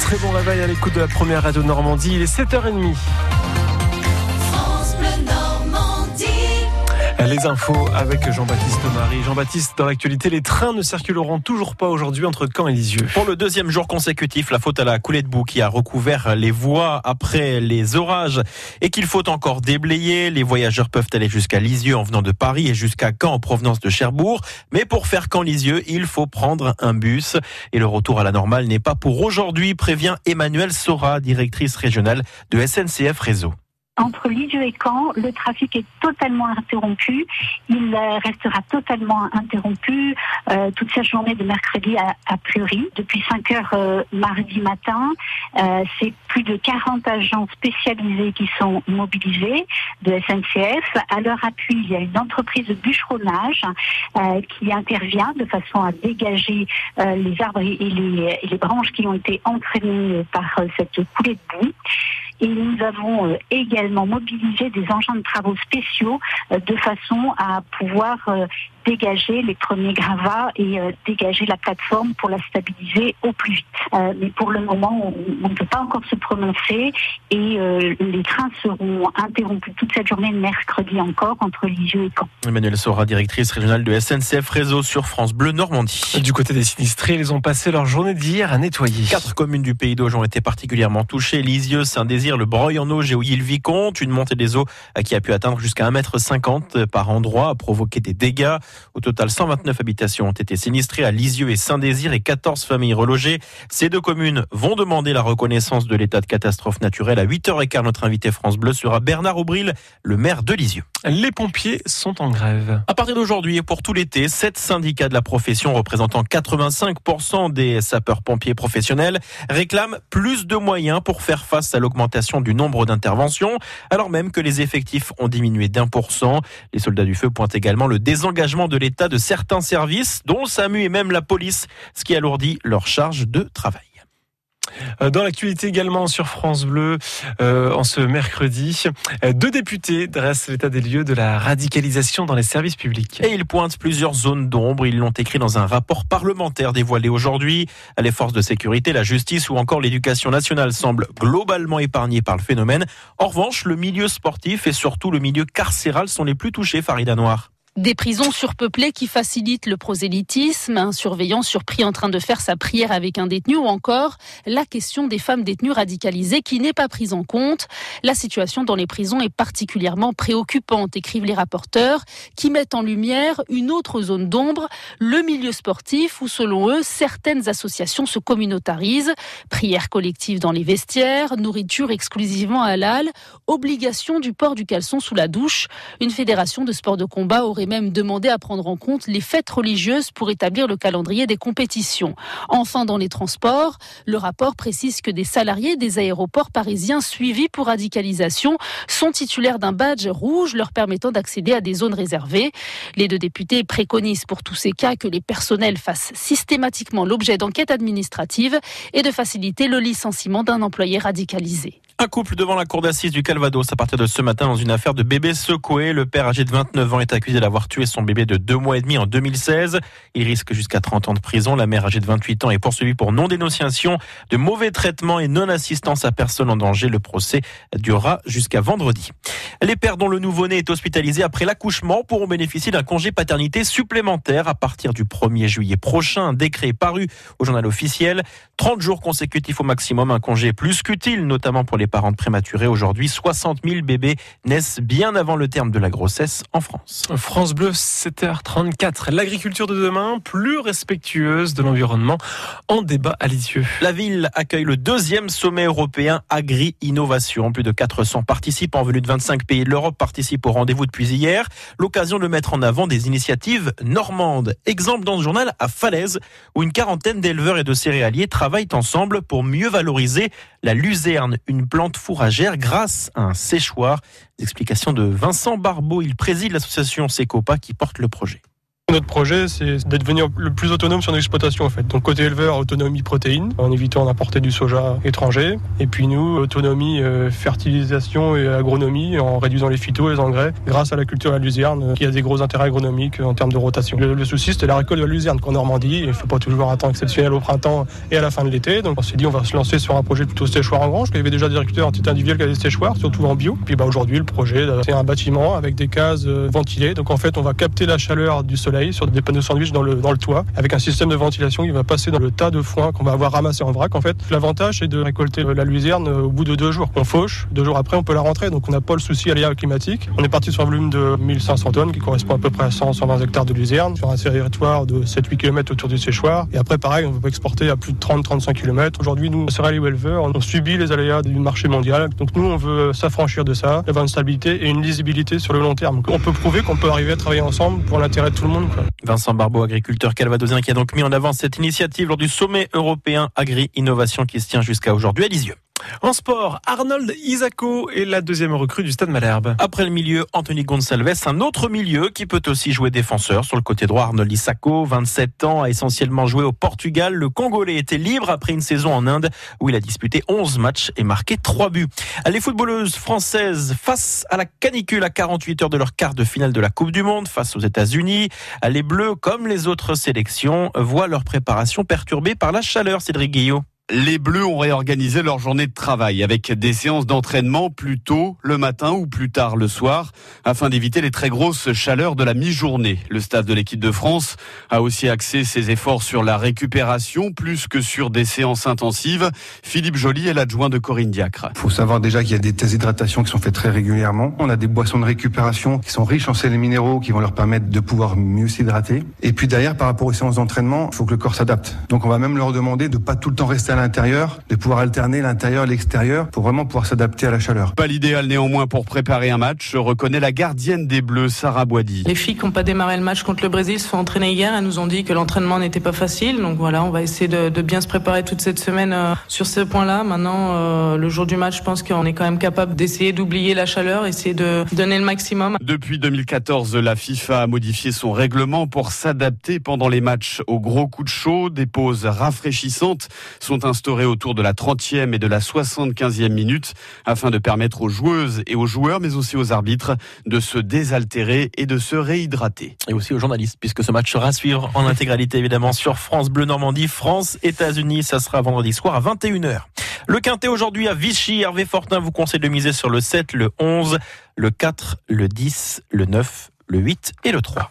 Très bon réveil à l'écoute de la première radio Normandie. Il est 7h30. Les infos avec Jean-Baptiste Marie. Jean-Baptiste, dans l'actualité, les trains ne circuleront toujours pas aujourd'hui entre Caen et Lisieux. Pour le deuxième jour consécutif, la faute à la coulée de boue qui a recouvert les voies après les orages et qu'il faut encore déblayer. Les voyageurs peuvent aller jusqu'à Lisieux en venant de Paris et jusqu'à Caen en provenance de Cherbourg. Mais pour faire Caen-Lisieux, il faut prendre un bus. Et le retour à la normale n'est pas pour aujourd'hui, prévient Emmanuel Sora, directrice régionale de SNCF Réseau. Entre Lisieux et Caen, le trafic est totalement interrompu. Il euh, restera totalement interrompu euh, toute cette journée de mercredi à, priori. Depuis 5 heures euh, mardi matin, c'est plus de 40 agents spécialisés qui sont mobilisés de SNCF. À leur appui, il y a une entreprise de bûcheronnage qui intervient de façon à dégager les arbres et les, et les branches qui ont été entraînées par cette coulée de boue. Et nous avons euh, également mobilisé des engins de travaux spéciaux euh, de façon à pouvoir euh, dégager les premiers gravats et dégager la plateforme pour la stabiliser au plus vite. mais pour le moment, on ne peut pas encore se prononcer et les trains seront interrompus toute cette journée de mercredi encore entre Lisieux et Caen. Emmanuel Sora, directrice régionale de SNCF Réseau sur France Bleu Normandie. Du côté des sinistrés, ils ont passé leur journée d'hier à nettoyer. Quatre communes du Pays d'Auge ont été particulièrement touchées. Lisieux, Saint-Désir, le Breuil en Auge et Ouilly-le-Vicomte. Une montée des eaux qui a pu atteindre jusqu'à 1,50 m par endroit a provoqué des dégâts. Au total, 129 habitations ont été sinistrées à Lisieux et Saint-Désir et 14 familles relogées. Ces deux communes vont demander la reconnaissance de l'état de catastrophe naturelle. À 8h15, notre invité France Bleu sera Bernard Aubril, le maire de Lisieux. Les pompiers sont en grève. À partir d'aujourd'hui et pour tout l'été, sept syndicats de la profession représentant 85% des sapeurs-pompiers professionnels réclament plus de moyens pour faire face à l'augmentation du nombre d'interventions, alors même que les effectifs ont diminué d'un pour cent. Les soldats du feu pointent également le désengagement de l'État de certains services, dont le SAMU et même la police, ce qui alourdit leur charge de travail. Euh, dans l'actualité également sur France Bleu, euh, en ce mercredi, euh, deux députés dressent l'état des lieux de la radicalisation dans les services publics. Et ils pointent plusieurs zones d'ombre. Ils l'ont écrit dans un rapport parlementaire dévoilé aujourd'hui. Les forces de sécurité, la justice ou encore l'éducation nationale semblent globalement épargnés par le phénomène. En revanche, le milieu sportif et surtout le milieu carcéral sont les plus touchés, Farida Noir. Des prisons surpeuplées qui facilitent le prosélytisme, un surveillant surpris en train de faire sa prière avec un détenu ou encore la question des femmes détenues radicalisées qui n'est pas prise en compte. La situation dans les prisons est particulièrement préoccupante, écrivent les rapporteurs, qui mettent en lumière une autre zone d'ombre, le milieu sportif où selon eux, certaines associations se communautarisent. Prières collectives dans les vestiaires, nourriture exclusivement halal, obligation du port du caleçon sous la douche. Une fédération de sport de combat aurait même demandé à prendre en compte les fêtes religieuses pour établir le calendrier des compétitions. Enfin, dans les transports, le rapport précise que des salariés des aéroports parisiens suivis pour radicalisation sont titulaires d'un badge rouge leur permettant d'accéder à des zones réservées. Les deux députés préconisent pour tous ces cas que les personnels fassent systématiquement l'objet d'enquêtes administratives et de faciliter le licenciement d'un employé radicalisé. Un couple devant la cour d'assises du Calvados à partir de ce matin dans une affaire de bébé secoué. Le père âgé de 29 ans est accusé d'avoir tué son bébé de deux mois et demi en 2016. Il risque jusqu'à 30 ans de prison. La mère âgée de 28 ans est poursuivie pour non-dénonciation de mauvais traitements et non-assistance à personne en danger. Le procès durera jusqu'à vendredi. Les pères dont le nouveau-né est hospitalisé après l'accouchement pourront bénéficier d'un congé paternité supplémentaire à partir du 1er juillet prochain. Un décret paru au journal officiel. 30 jours consécutifs au maximum, un congé plus qu'utile, notamment pour les parents prématurés. Aujourd'hui, 60 000 bébés naissent bien avant le terme de la grossesse en France. France Bleu, 7h34. L'agriculture de demain, plus respectueuse de l'environnement, en débat à Lisieux. La ville accueille le deuxième sommet européen Agri-Innovation. Plus de 400 participants venus de 25 pays de l'Europe participent au rendez-vous depuis hier. L'occasion de mettre en avant des initiatives normandes. Exemple dans ce journal à Falaise, où une quarantaine d'éleveurs et de céréaliers travaillent ensemble pour mieux valoriser la luzerne, une plante fourragère grâce à un séchoir. Explication de Vincent Barbeau, il préside l'association Secopa qui porte le projet. Notre projet, c'est d'être devenir le plus autonome sur nos exploitations en fait. Donc côté éleveur, autonomie protéine, en évitant d'importer du soja étranger. Et puis nous, autonomie euh, fertilisation et agronomie, en réduisant les phytos, les engrais, grâce à la culture à la luzerne, euh, qui a des gros intérêts agronomiques en termes de rotation. Le, souci, c'était la récolte de la luzerne qu'en Normandie. Il ne faut pas toujours un temps exceptionnel au printemps et à la fin de l'été. Donc on s'est dit, on va se lancer sur un projet plutôt séchoir en grange. Il y avait déjà des agriculteurs en titre individuel qui avaient des séchoirs, surtout en bio. Puis bah, aujourd'hui, le projet, c'est un bâtiment avec des cases euh, ventilées. Donc en fait, on va capter la chaleur du soleil sur des panneaux sandwich dans le, dans toit, avec un système de ventilation qui va passer dans le tas de foin qu'on va avoir ramassé en vrac. En fait, l'avantage, c'est de récolter la luzerne au bout de deux jours. On fauche, deux jours après, on peut la rentrer. Donc on n'a pas le souci aléa climatique. On est parti sur un volume de 1500 tonnes, qui correspond à peu près à 100-120 hectares de luzerne, sur un territoire de 7-8 km autour du séchoir. Et après, pareil, on peut exporter à plus de 30-35 km. Aujourd'hui, nous, céréales et éleveurs, on subit les aléas du marché mondial. Donc nous, on veut s'affranchir de ça, avoir une stabilité et une lisibilité sur le long terme. On peut prouver qu'on peut arriver à travailler ensemble pour l'intérêt de tout le monde. Vincent Barbeau, agriculteur calvadosien, qui a donc mis en avant cette initiative lors du sommet européen Agri-Innovation qui se tient jusqu'à aujourd'hui à Lisieux. En sport, Arnold Isako est la deuxième recrue du Stade Malherbe. Après le milieu, Anthony Gonçalves, un autre milieu qui peut aussi jouer défenseur. Sur le côté droit, Arnold Isako, 27 ans, a essentiellement joué au Portugal. Le Congolais était libre après une saison en Inde où il a disputé 11 matchs et marqué 3 buts. Les footballeuses françaises face à la canicule à 48 heures de leur quart de finale de la Coupe du Monde face aux États-Unis. Les Bleus, comme les autres sélections, voient leur préparation perturbée par la chaleur, Cédric Guillot. Les Bleus ont réorganisé leur journée de travail avec des séances d'entraînement plus tôt le matin ou plus tard le soir afin d'éviter les très grosses chaleurs de la mi-journée. Le staff de l'équipe de France a aussi axé ses efforts sur la récupération plus que sur des séances intensives. Philippe Joly est l'adjoint de Corinne Diacre. Il faut savoir déjà qu'il y a des tests d'hydratation qui sont faits très régulièrement. On a des boissons de récupération qui sont riches en sels et minéraux qui vont leur permettre de pouvoir mieux s'hydrater. Et puis derrière, par rapport aux séances d'entraînement, il faut que le corps s'adapte. Donc on va même leur demander de pas tout le temps rester l'intérieur, de pouvoir alterner l'intérieur et l'extérieur pour vraiment pouvoir s'adapter à la chaleur. Pas l'idéal néanmoins pour préparer un match, reconnaît la gardienne des Bleus, Sarah Boidi. Les filles qui n'ont pas démarré le match contre le Brésil se sont entraînées hier. Elles nous ont dit que l'entraînement n'était pas facile. Donc voilà, on va essayer de, de bien se préparer toute cette semaine euh, sur ce point-là. Maintenant, euh, le jour du match, je pense qu'on est quand même capable d'essayer d'oublier la chaleur, essayer de donner le maximum. Depuis 2014, la FIFA a modifié son règlement pour s'adapter pendant les matchs aux gros coups de chaud. Des pauses rafraîchissantes sont instaurées autour de la 30e et de la 75e minute afin de permettre aux joueuses et aux joueurs, mais aussi aux arbitres, de se désaltérer et de se réhydrater. Et aussi aux journalistes, puisque ce match sera à suivre en intégralité évidemment sur France Bleu Normandie, France, États-Unis. Ça sera vendredi soir à 21h. Le quintet aujourd'hui à Vichy. Hervé Fortin vous conseille de miser sur le 7, le 11, le 4, le 10, le 9, le 8 et le 3.